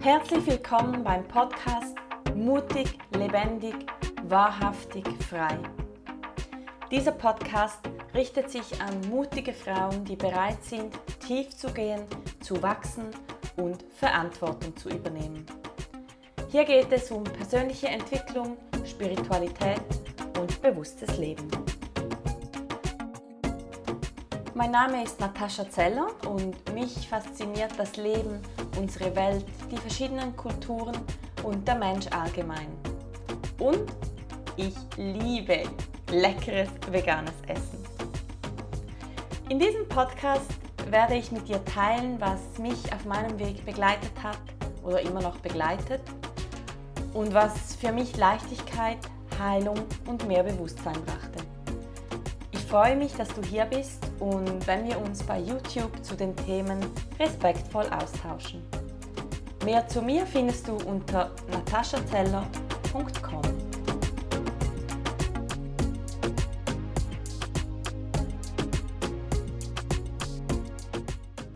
Herzlich willkommen beim Podcast Mutig, lebendig, wahrhaftig, frei. Dieser Podcast richtet sich an mutige Frauen, die bereit sind, tief zu gehen, zu wachsen und Verantwortung zu übernehmen. Hier geht es um persönliche Entwicklung, Spiritualität und bewusstes Leben. Mein Name ist Natascha Zeller und mich fasziniert das Leben, unsere Welt, die verschiedenen Kulturen und der Mensch allgemein. Und ich liebe leckeres veganes Essen. In diesem Podcast werde ich mit dir teilen, was mich auf meinem Weg begleitet hat oder immer noch begleitet und was für mich Leichtigkeit, Heilung und mehr Bewusstsein brachte freue mich, dass du hier bist und wenn wir uns bei YouTube zu den Themen respektvoll austauschen. Mehr zu mir findest du unter nataschazeller.com.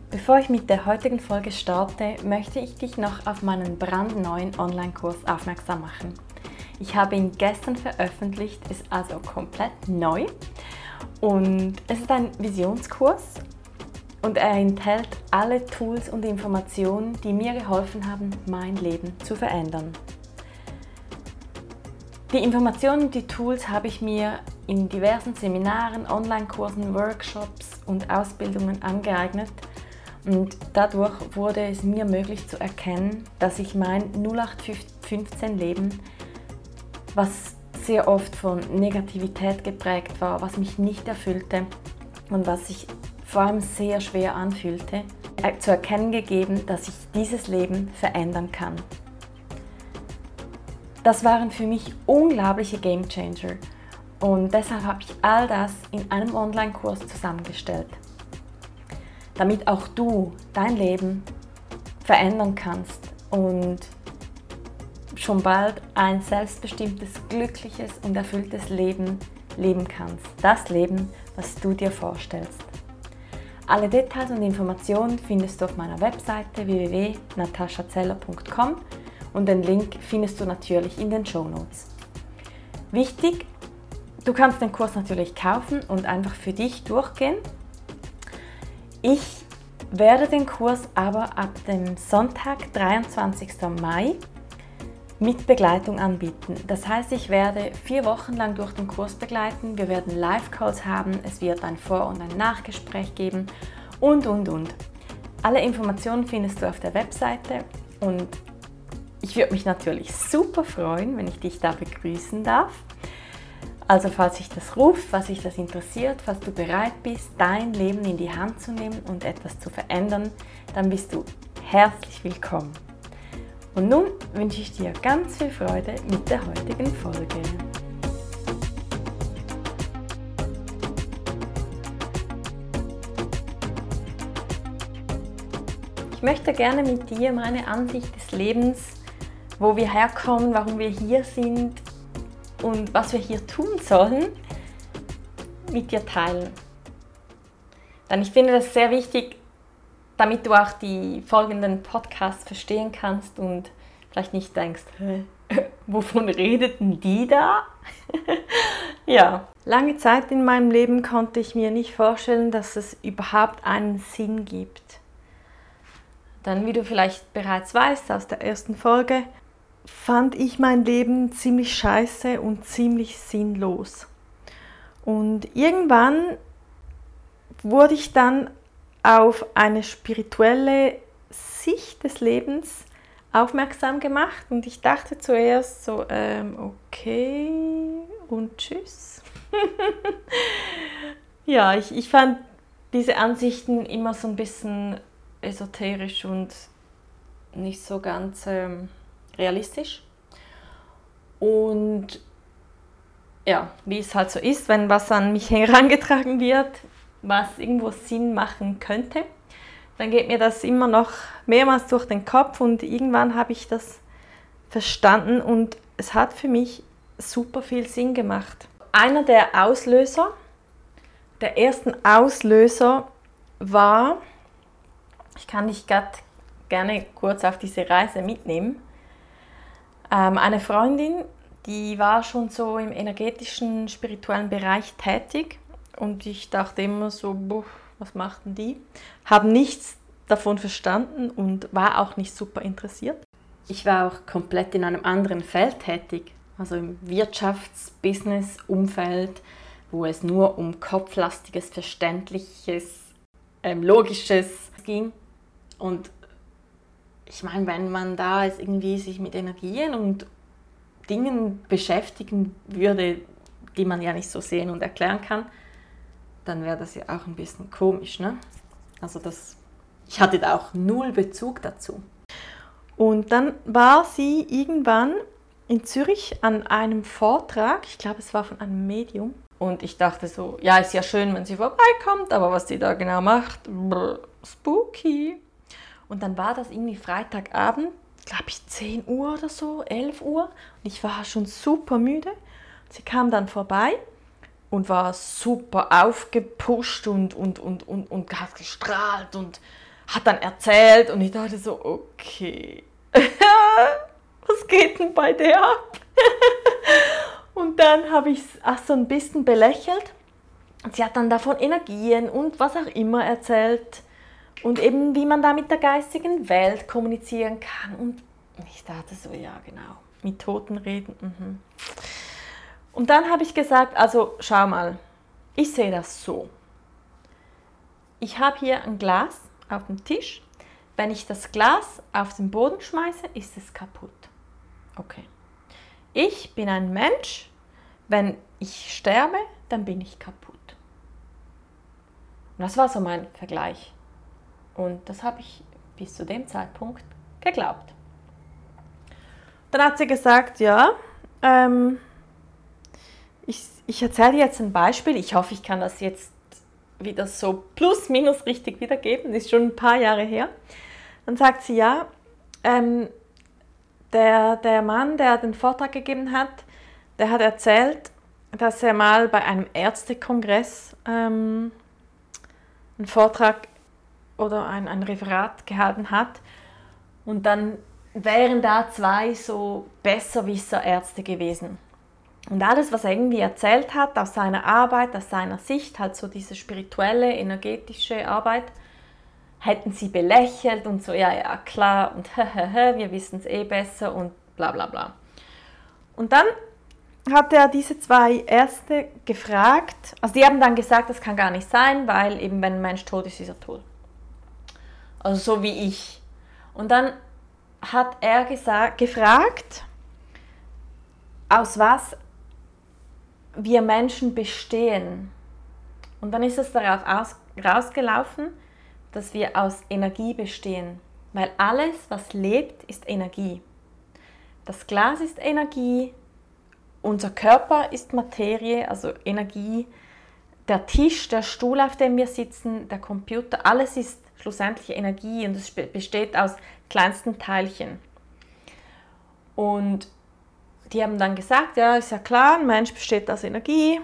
Bevor ich mit der heutigen Folge starte, möchte ich dich noch auf meinen brandneuen Online-Kurs aufmerksam machen. Ich habe ihn gestern veröffentlicht, ist also komplett neu und es ist ein Visionskurs und er enthält alle Tools und Informationen, die mir geholfen haben, mein Leben zu verändern. Die Informationen und die Tools habe ich mir in diversen Seminaren, Online-Kursen, Workshops und Ausbildungen angeeignet und dadurch wurde es mir möglich zu erkennen, dass ich mein 0815 Leben, was sehr oft von Negativität geprägt war, was mich nicht erfüllte und was sich vor allem sehr schwer anfühlte, äh, zu erkennen gegeben, dass ich dieses Leben verändern kann. Das waren für mich unglaubliche Game Changer und deshalb habe ich all das in einem Online-Kurs zusammengestellt, damit auch du dein Leben verändern kannst und schon bald ein selbstbestimmtes, glückliches und erfülltes Leben leben kannst. Das Leben, was du dir vorstellst. Alle Details und Informationen findest du auf meiner Webseite www.nataschazeller.com und den Link findest du natürlich in den Show Notes. Wichtig, du kannst den Kurs natürlich kaufen und einfach für dich durchgehen. Ich werde den Kurs aber ab dem Sonntag, 23. Mai, mit Begleitung anbieten. Das heißt, ich werde vier Wochen lang durch den Kurs begleiten. Wir werden Live-Calls haben, es wird ein Vor- und ein Nachgespräch geben und, und, und. Alle Informationen findest du auf der Webseite und ich würde mich natürlich super freuen, wenn ich dich da begrüßen darf. Also falls sich das ruft, falls sich das interessiert, falls du bereit bist, dein Leben in die Hand zu nehmen und etwas zu verändern, dann bist du herzlich willkommen. Und nun wünsche ich dir ganz viel Freude mit der heutigen Folge. Ich möchte gerne mit dir meine Ansicht des Lebens, wo wir herkommen, warum wir hier sind und was wir hier tun sollen, mit dir teilen. Denn ich finde das sehr wichtig, damit du auch die folgenden Podcasts verstehen kannst und vielleicht nicht denkst, wovon redeten die da? ja, lange Zeit in meinem Leben konnte ich mir nicht vorstellen, dass es überhaupt einen Sinn gibt. Dann, wie du vielleicht bereits weißt aus der ersten Folge, fand ich mein Leben ziemlich scheiße und ziemlich sinnlos. Und irgendwann wurde ich dann auf eine spirituelle Sicht des Lebens aufmerksam gemacht und ich dachte zuerst so, ähm, okay und tschüss. ja, ich, ich fand diese Ansichten immer so ein bisschen esoterisch und nicht so ganz ähm, realistisch. Und ja, wie es halt so ist, wenn was an mich herangetragen wird, was irgendwo Sinn machen könnte, dann geht mir das immer noch mehrmals durch den Kopf und irgendwann habe ich das verstanden und es hat für mich super viel Sinn gemacht. Einer der Auslöser, der ersten Auslöser war, ich kann dich gerade gerne kurz auf diese Reise mitnehmen. Ähm, eine Freundin, die war schon so im energetischen, spirituellen Bereich tätig und ich dachte immer so, boah, was machten die? Haben nichts davon verstanden und war auch nicht super interessiert. Ich war auch komplett in einem anderen Feld tätig, also im Wirtschafts-Business-Umfeld, wo es nur um kopflastiges, verständliches, ähm, logisches ging. Und ich meine, wenn man da jetzt irgendwie sich mit Energien und Dingen beschäftigen würde, die man ja nicht so sehen und erklären kann, dann wäre das ja auch ein bisschen komisch. Ne? Also das, ich hatte da auch null Bezug dazu. Und dann war sie irgendwann in Zürich an einem Vortrag, ich glaube es war von einem Medium. Und ich dachte so, ja, ist ja schön, wenn sie vorbeikommt, aber was sie da genau macht, brr, spooky. Und dann war das irgendwie Freitagabend, glaube ich 10 Uhr oder so, 11 Uhr. Und ich war schon super müde. Sie kam dann vorbei und war super aufgepusht und, und, und, und, und hat gestrahlt und hat dann erzählt und ich dachte so, okay, was geht denn bei der ab? und dann habe ich es so ein bisschen belächelt. Sie hat dann davon Energien und was auch immer erzählt und eben wie man da mit der geistigen Welt kommunizieren kann. Und ich dachte so, ja genau, mit Toten reden. Mhm. Und dann habe ich gesagt, also schau mal, ich sehe das so. Ich habe hier ein Glas auf dem Tisch. Wenn ich das Glas auf den Boden schmeiße, ist es kaputt. Okay. Ich bin ein Mensch. Wenn ich sterbe, dann bin ich kaputt. Und das war so mein Vergleich. Und das habe ich bis zu dem Zeitpunkt geglaubt. Dann hat sie gesagt, ja, ähm, ich, ich erzähle jetzt ein Beispiel. Ich hoffe, ich kann das jetzt wieder so plus minus richtig wiedergeben. Das ist schon ein paar Jahre her. Dann sagt sie, ja, ähm, der, der Mann, der den Vortrag gegeben hat, der hat erzählt, dass er mal bei einem Ärztekongress ähm, einen Vortrag oder ein, ein Referat gehalten hat. Und dann wären da zwei so Besserwisser Ärzte gewesen. Und alles, was er irgendwie erzählt hat aus seiner Arbeit, aus seiner Sicht, halt so diese spirituelle, energetische Arbeit, hätten sie belächelt und so, ja, ja, klar, und wir wissen es eh besser und bla bla bla. Und dann hat er diese zwei Ärzte gefragt, also die haben dann gesagt, das kann gar nicht sein, weil eben wenn ein Mensch tot ist, ist er tot. Also so wie ich. Und dann hat er gesagt, gefragt, aus was wir Menschen bestehen. Und dann ist es darauf aus, rausgelaufen, dass wir aus Energie bestehen. Weil alles, was lebt, ist Energie. Das Glas ist Energie, unser Körper ist Materie, also Energie. Der Tisch, der Stuhl, auf dem wir sitzen, der Computer, alles ist schlussendlich Energie und es besteht aus kleinsten Teilchen. Und die haben dann gesagt, ja, ist ja klar, ein Mensch besteht aus Energie.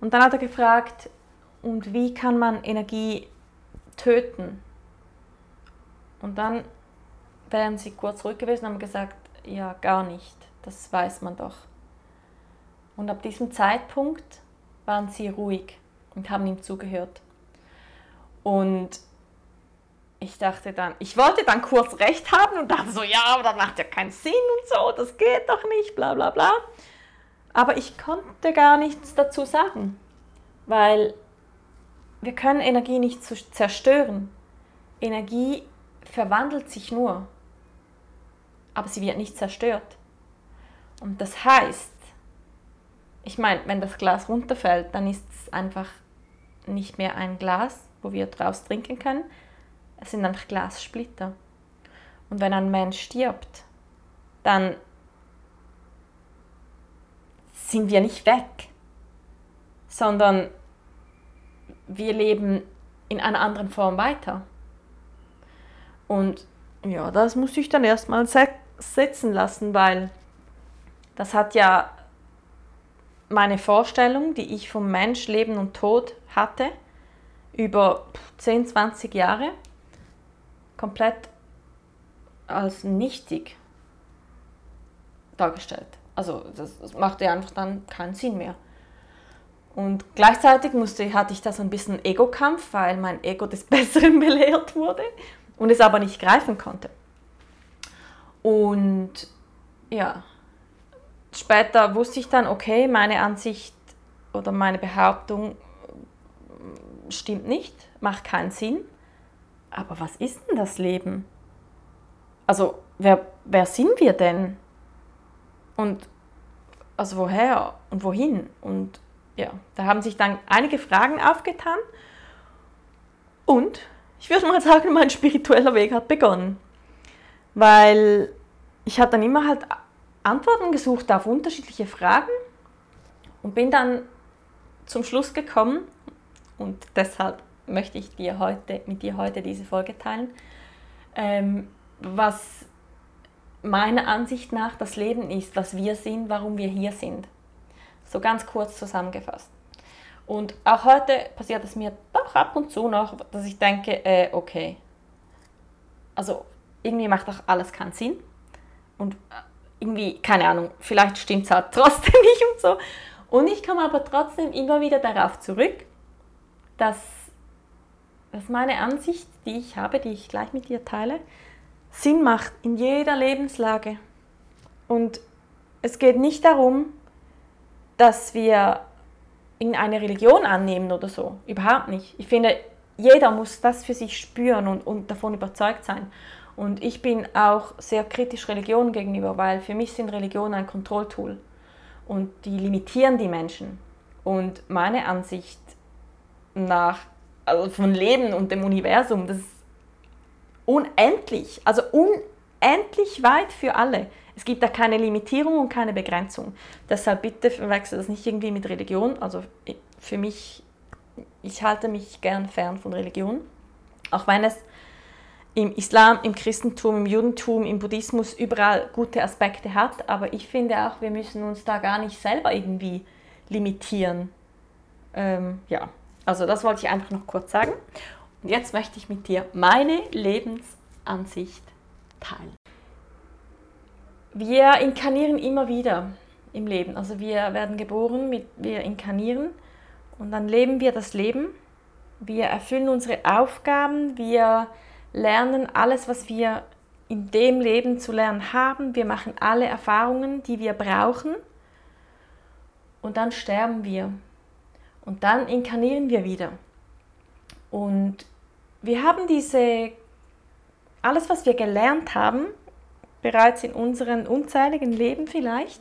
Und dann hat er gefragt, und wie kann man Energie töten? Und dann wären sie kurz ruhig gewesen und haben gesagt, ja, gar nicht, das weiß man doch. Und ab diesem Zeitpunkt waren sie ruhig und haben ihm zugehört. Und ich dachte dann, ich wollte dann kurz recht haben und dachte so, ja, aber das macht ja keinen Sinn und so, das geht doch nicht, bla bla bla. Aber ich konnte gar nichts dazu sagen, weil wir können Energie nicht zerstören. Energie verwandelt sich nur, aber sie wird nicht zerstört. Und das heißt, ich meine, wenn das Glas runterfällt, dann ist es einfach nicht mehr ein Glas, wo wir draus trinken können, es sind einfach Glassplitter. Und wenn ein Mensch stirbt, dann sind wir nicht weg, sondern wir leben in einer anderen Form weiter. Und ja, das muss ich dann erstmal setzen lassen, weil das hat ja meine Vorstellung, die ich vom Mensch, Leben und Tod hatte, über 10, 20 Jahre, komplett als nichtig dargestellt. Also das, machte einfach dann keinen Sinn mehr. Und gleichzeitig musste, hatte ich da so ein bisschen Ego-Kampf, weil mein Ego des Besseren belehrt wurde und es aber nicht greifen konnte. Und ja, später wusste ich dann, okay, meine Ansicht oder meine Behauptung stimmt nicht, macht keinen Sinn. Aber was ist denn das Leben? Also, wer, wer sind wir denn? Und also woher und wohin? Und ja, da haben sich dann einige Fragen aufgetan. Und ich würde mal sagen, mein spiritueller Weg hat begonnen. Weil ich habe dann immer halt Antworten gesucht auf unterschiedliche Fragen und bin dann zum Schluss gekommen und deshalb möchte ich dir heute, mit dir heute diese Folge teilen, ähm, was meiner Ansicht nach das Leben ist, was wir sind, warum wir hier sind. So ganz kurz zusammengefasst. Und auch heute passiert es mir doch ab und zu noch, dass ich denke, äh, okay, also irgendwie macht doch alles keinen Sinn. Und äh, irgendwie, keine Ahnung, vielleicht stimmt es halt trotzdem nicht und so. Und ich komme aber trotzdem immer wieder darauf zurück, dass, dass meine Ansicht, die ich habe, die ich gleich mit dir teile, Sinn macht in jeder Lebenslage. Und es geht nicht darum, dass wir in eine Religion annehmen oder so. Überhaupt nicht. Ich finde, jeder muss das für sich spüren und, und davon überzeugt sein. Und ich bin auch sehr kritisch Religionen gegenüber, weil für mich sind Religionen ein Kontrolltool. Und die limitieren die Menschen. Und meine Ansicht nach, also von Leben und dem Universum, das ist unendlich, also unendlich weit für alle. Es gibt da keine Limitierung und keine Begrenzung. Deshalb bitte verwechsel das nicht irgendwie mit Religion. Also für mich, ich halte mich gern fern von Religion. Auch wenn es im Islam, im Christentum, im Judentum, im Buddhismus überall gute Aspekte hat. Aber ich finde auch, wir müssen uns da gar nicht selber irgendwie limitieren. Ähm, ja, also das wollte ich einfach noch kurz sagen. Und jetzt möchte ich mit dir meine Lebensansicht teilen. Wir inkarnieren immer wieder im Leben. Also wir werden geboren, mit, wir inkarnieren und dann leben wir das Leben. Wir erfüllen unsere Aufgaben, wir lernen alles, was wir in dem Leben zu lernen haben. Wir machen alle Erfahrungen, die wir brauchen. Und dann sterben wir. Und dann inkarnieren wir wieder. Und wir haben diese, alles, was wir gelernt haben, bereits in unseren unzähligen Leben vielleicht,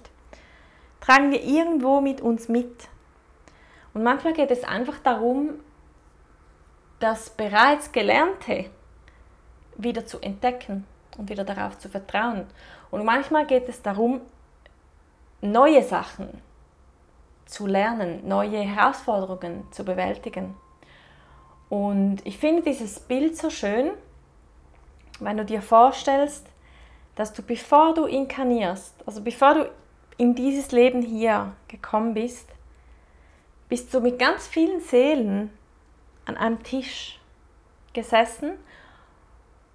tragen wir irgendwo mit uns mit. Und manchmal geht es einfach darum, das bereits Gelernte wieder zu entdecken und wieder darauf zu vertrauen. Und manchmal geht es darum, neue Sachen zu lernen, neue Herausforderungen zu bewältigen. Und ich finde dieses Bild so schön, wenn du dir vorstellst, dass du bevor du inkarnierst, also bevor du in dieses Leben hier gekommen bist, bist du mit ganz vielen Seelen an einem Tisch gesessen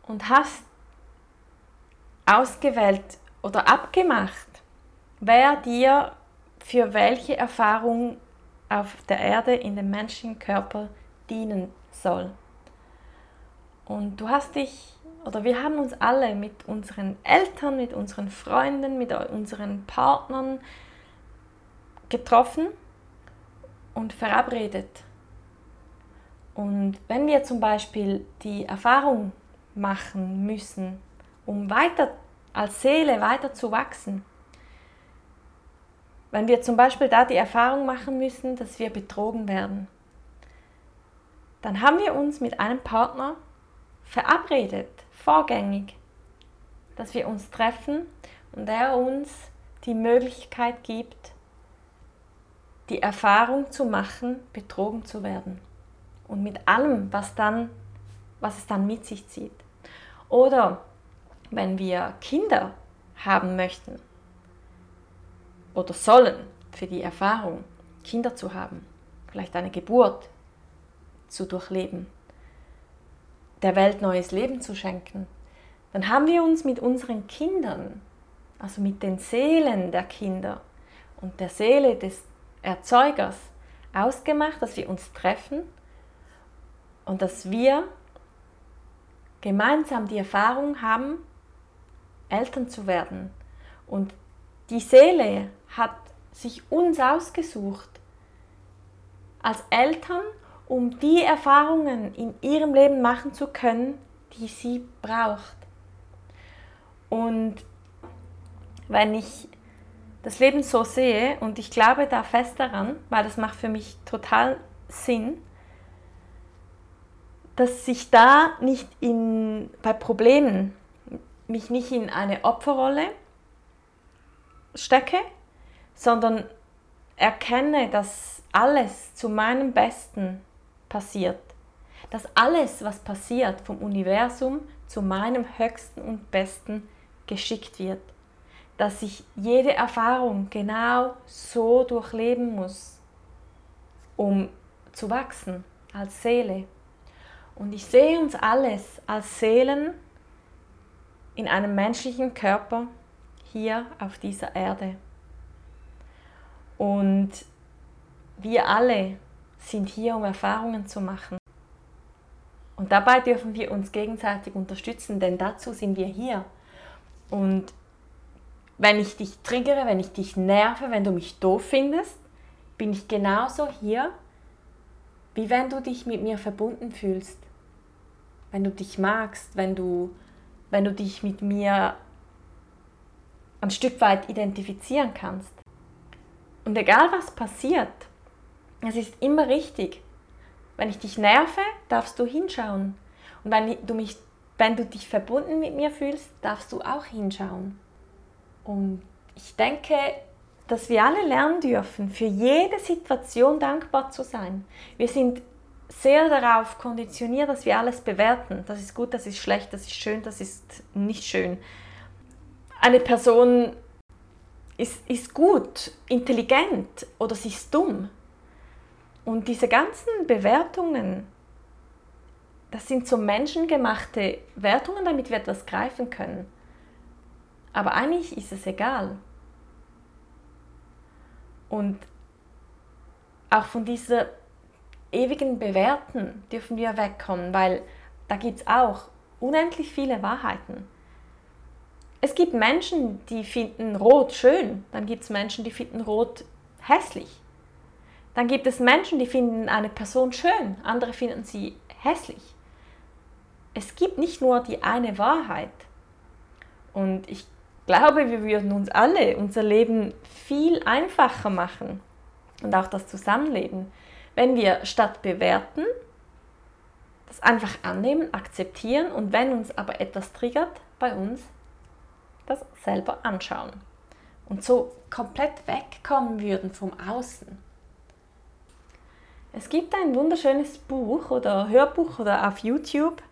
und hast ausgewählt oder abgemacht, wer dir für welche Erfahrung auf der Erde in dem Menschenkörper dienen soll. Und du hast dich, oder wir haben uns alle mit unseren Eltern, mit unseren Freunden, mit unseren Partnern getroffen und verabredet. Und wenn wir zum Beispiel die Erfahrung machen müssen, um weiter als Seele weiter zu wachsen, wenn wir zum Beispiel da die Erfahrung machen müssen, dass wir betrogen werden, dann haben wir uns mit einem Partner verabredet, vorgängig, dass wir uns treffen und er uns die Möglichkeit gibt, die Erfahrung zu machen, betrogen zu werden. Und mit allem, was, dann, was es dann mit sich zieht. Oder wenn wir Kinder haben möchten oder sollen für die Erfahrung, Kinder zu haben, vielleicht eine Geburt, zu durchleben, der Welt neues Leben zu schenken, dann haben wir uns mit unseren Kindern, also mit den Seelen der Kinder und der Seele des Erzeugers ausgemacht, dass wir uns treffen und dass wir gemeinsam die Erfahrung haben, Eltern zu werden. Und die Seele hat sich uns ausgesucht als Eltern, um die Erfahrungen in ihrem Leben machen zu können, die sie braucht. Und wenn ich das Leben so sehe, und ich glaube da fest daran, weil das macht für mich total Sinn, dass ich da nicht in, bei Problemen mich nicht in eine Opferrolle stecke, sondern erkenne, dass alles zu meinem Besten passiert. Dass alles, was passiert vom Universum zu meinem höchsten und besten geschickt wird. Dass ich jede Erfahrung genau so durchleben muss, um zu wachsen als Seele. Und ich sehe uns alles als Seelen in einem menschlichen Körper hier auf dieser Erde. Und wir alle sind hier, um Erfahrungen zu machen. Und dabei dürfen wir uns gegenseitig unterstützen, denn dazu sind wir hier. Und wenn ich dich triggere, wenn ich dich nerve, wenn du mich doof findest, bin ich genauso hier, wie wenn du dich mit mir verbunden fühlst. Wenn du dich magst, wenn du, wenn du dich mit mir ein Stück weit identifizieren kannst. Und egal was passiert, es ist immer richtig. Wenn ich dich nerve, darfst du hinschauen. Und wenn du, mich, wenn du dich verbunden mit mir fühlst, darfst du auch hinschauen. Und ich denke, dass wir alle lernen dürfen, für jede Situation dankbar zu sein. Wir sind sehr darauf konditioniert, dass wir alles bewerten. Das ist gut, das ist schlecht, das ist schön, das ist nicht schön. Eine Person ist, ist gut, intelligent oder sie ist dumm. Und diese ganzen Bewertungen, das sind so menschengemachte Wertungen, damit wir etwas greifen können. Aber eigentlich ist es egal. Und auch von dieser ewigen Bewerten dürfen wir wegkommen, weil da gibt es auch unendlich viele Wahrheiten. Es gibt Menschen, die finden Rot schön, dann gibt es Menschen, die finden Rot hässlich. Dann gibt es Menschen, die finden eine Person schön, andere finden sie hässlich. Es gibt nicht nur die eine Wahrheit. Und ich glaube, wir würden uns alle unser Leben viel einfacher machen und auch das Zusammenleben, wenn wir statt bewerten, das einfach annehmen, akzeptieren und wenn uns aber etwas triggert bei uns, das selber anschauen und so komplett wegkommen würden vom Außen. Es gibt ein wunderschönes Buch oder Hörbuch oder auf YouTube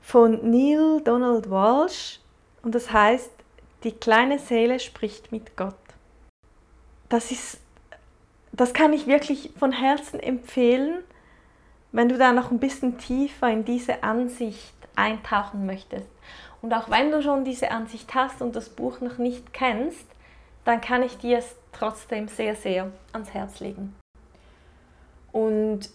von Neil Donald Walsh und das heißt Die kleine Seele spricht mit Gott. Das ist das kann ich wirklich von Herzen empfehlen, wenn du da noch ein bisschen tiefer in diese Ansicht eintauchen möchtest. Und auch wenn du schon diese Ansicht hast und das Buch noch nicht kennst, dann kann ich dir es trotzdem sehr, sehr ans Herz legen. Und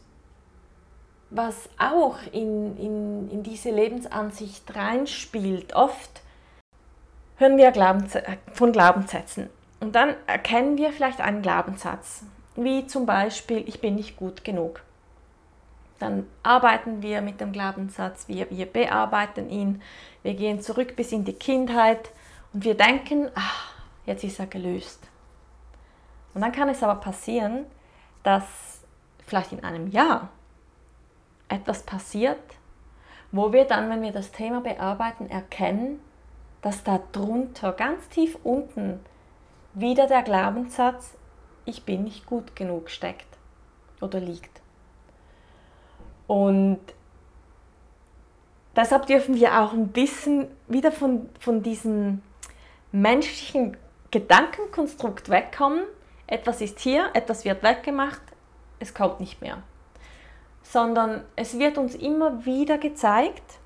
was auch in, in, in diese Lebensansicht reinspielt, oft hören wir von Glaubenssätzen. Und dann erkennen wir vielleicht einen Glaubenssatz wie zum Beispiel, ich bin nicht gut genug. Dann arbeiten wir mit dem Glaubenssatz, wir, wir bearbeiten ihn, wir gehen zurück bis in die Kindheit und wir denken, ach, jetzt ist er gelöst. Und dann kann es aber passieren, dass vielleicht in einem Jahr etwas passiert, wo wir dann, wenn wir das Thema bearbeiten, erkennen, dass da drunter, ganz tief unten, wieder der Glaubenssatz, ich bin nicht gut genug steckt oder liegt. Und deshalb dürfen wir auch ein bisschen wieder von, von diesem menschlichen sondern es wird uns immer wieder gezeigt,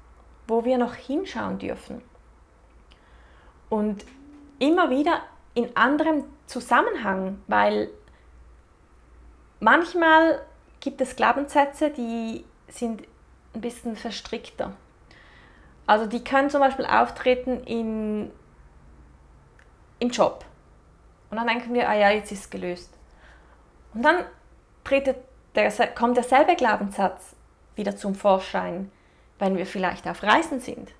wo wir noch hinschauen dürfen. Und immer wieder in anderem Zusammenhang, weil manchmal gibt es Glaubenssätze, die sind ein bisschen verstrickter. Also die können zum Beispiel auftreten in, im Job. Und dann denken wir, ah ja, jetzt ist es gelöst. Und dann der, kommt derselbe Glaubenssatz wieder zum Vorschein, wenn wir vielleicht auf Reisen sind.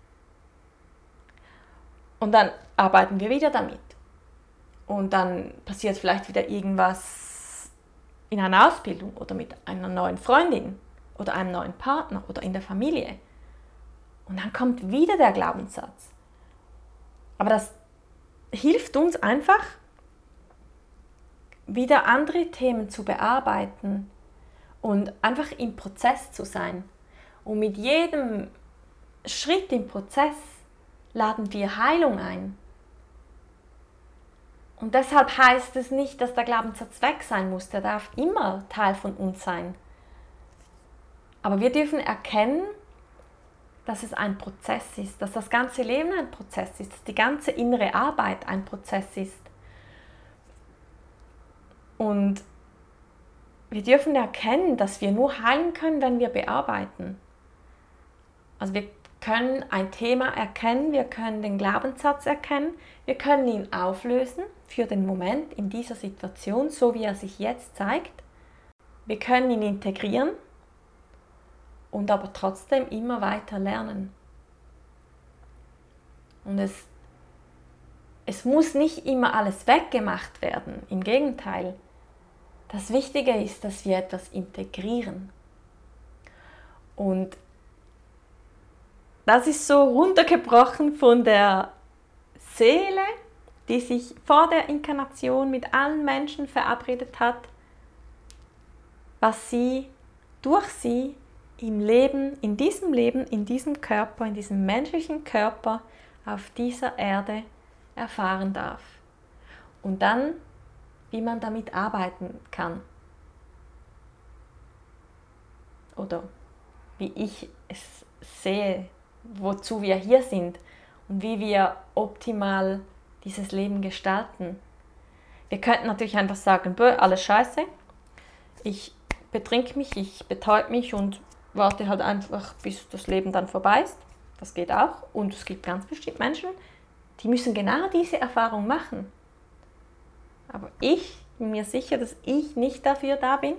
Und dann arbeiten wir wieder damit. Und dann passiert vielleicht wieder irgendwas in einer Ausbildung oder mit einer neuen Freundin oder einem neuen Partner oder in der Familie. Und dann kommt wieder der Glaubenssatz. Aber das hilft uns einfach, wieder andere Themen zu bearbeiten und einfach im Prozess zu sein. Und mit jedem Schritt im Prozess laden wir Heilung ein. Und deshalb heißt es nicht, dass der Glaubenssatz weg sein muss. Der darf immer Teil von uns sein. Aber wir dürfen erkennen, dass es ein Prozess ist, dass das ganze Leben ein Prozess ist, dass die ganze innere Arbeit ein Prozess ist. Und wir dürfen erkennen, dass wir nur heilen können, wenn wir bearbeiten. Also wir können ein Thema erkennen, wir können den Glaubenssatz erkennen, wir können ihn auflösen für den Moment in dieser Situation, so wie er sich jetzt zeigt. Wir können ihn integrieren und aber trotzdem immer weiter lernen. Und es, es muss nicht immer alles weggemacht werden, im Gegenteil. Das Wichtige ist, dass wir etwas integrieren. Und das ist so runtergebrochen von der Seele, die sich vor der Inkarnation mit allen Menschen verabredet hat, was sie durch sie im Leben, in diesem Leben, in diesem Körper, in diesem menschlichen Körper auf dieser Erde erfahren darf. Und dann wie man damit arbeiten kann. Oder wie ich es sehe, wozu wir hier sind und wie wir optimal dieses Leben gestalten. Wir könnten natürlich einfach sagen, alles scheiße, ich betrink mich, ich betäub mich und warte halt einfach, bis das Leben dann vorbei ist. Das geht auch. Und es gibt ganz bestimmt Menschen, die müssen genau diese Erfahrung machen. Aber ich bin mir sicher, dass ich nicht dafür da bin,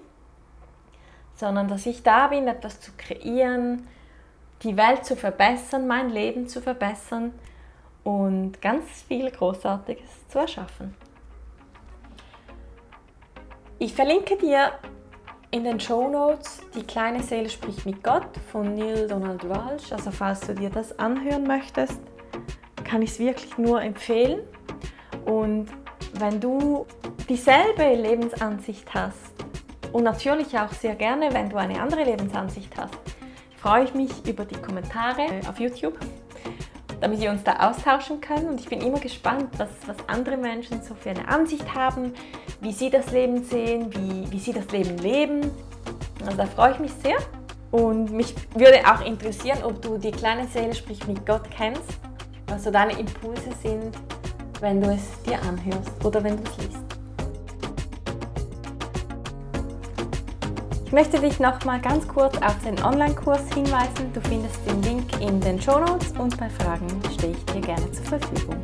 sondern dass ich da bin, etwas zu kreieren, die Welt zu verbessern, mein Leben zu verbessern und ganz viel Großartiges zu erschaffen. Ich verlinke dir in den Show Notes die kleine Seele spricht mit Gott von Neil Donald Walsh. Also falls du dir das anhören möchtest, kann ich es wirklich nur empfehlen. Und wenn du dieselbe Lebensansicht hast und natürlich auch sehr gerne, wenn du eine andere Lebensansicht hast, freue ich mich über die Kommentare auf YouTube, damit wir uns da austauschen können. Und ich bin immer gespannt, was, was andere Menschen so für eine Ansicht haben, wie sie das Leben sehen, wie, wie sie das Leben leben. Also da freue ich mich sehr. Und mich würde auch interessieren, ob du die kleine Seele, sprich mit Gott kennst, was so deine Impulse sind, wenn du es dir anhörst oder wenn du es liest. Ich möchte dich noch mal ganz kurz auf den Online-Kurs hinweisen. Du findest den Link in den Show Notes und bei Fragen stehe ich dir gerne zur Verfügung.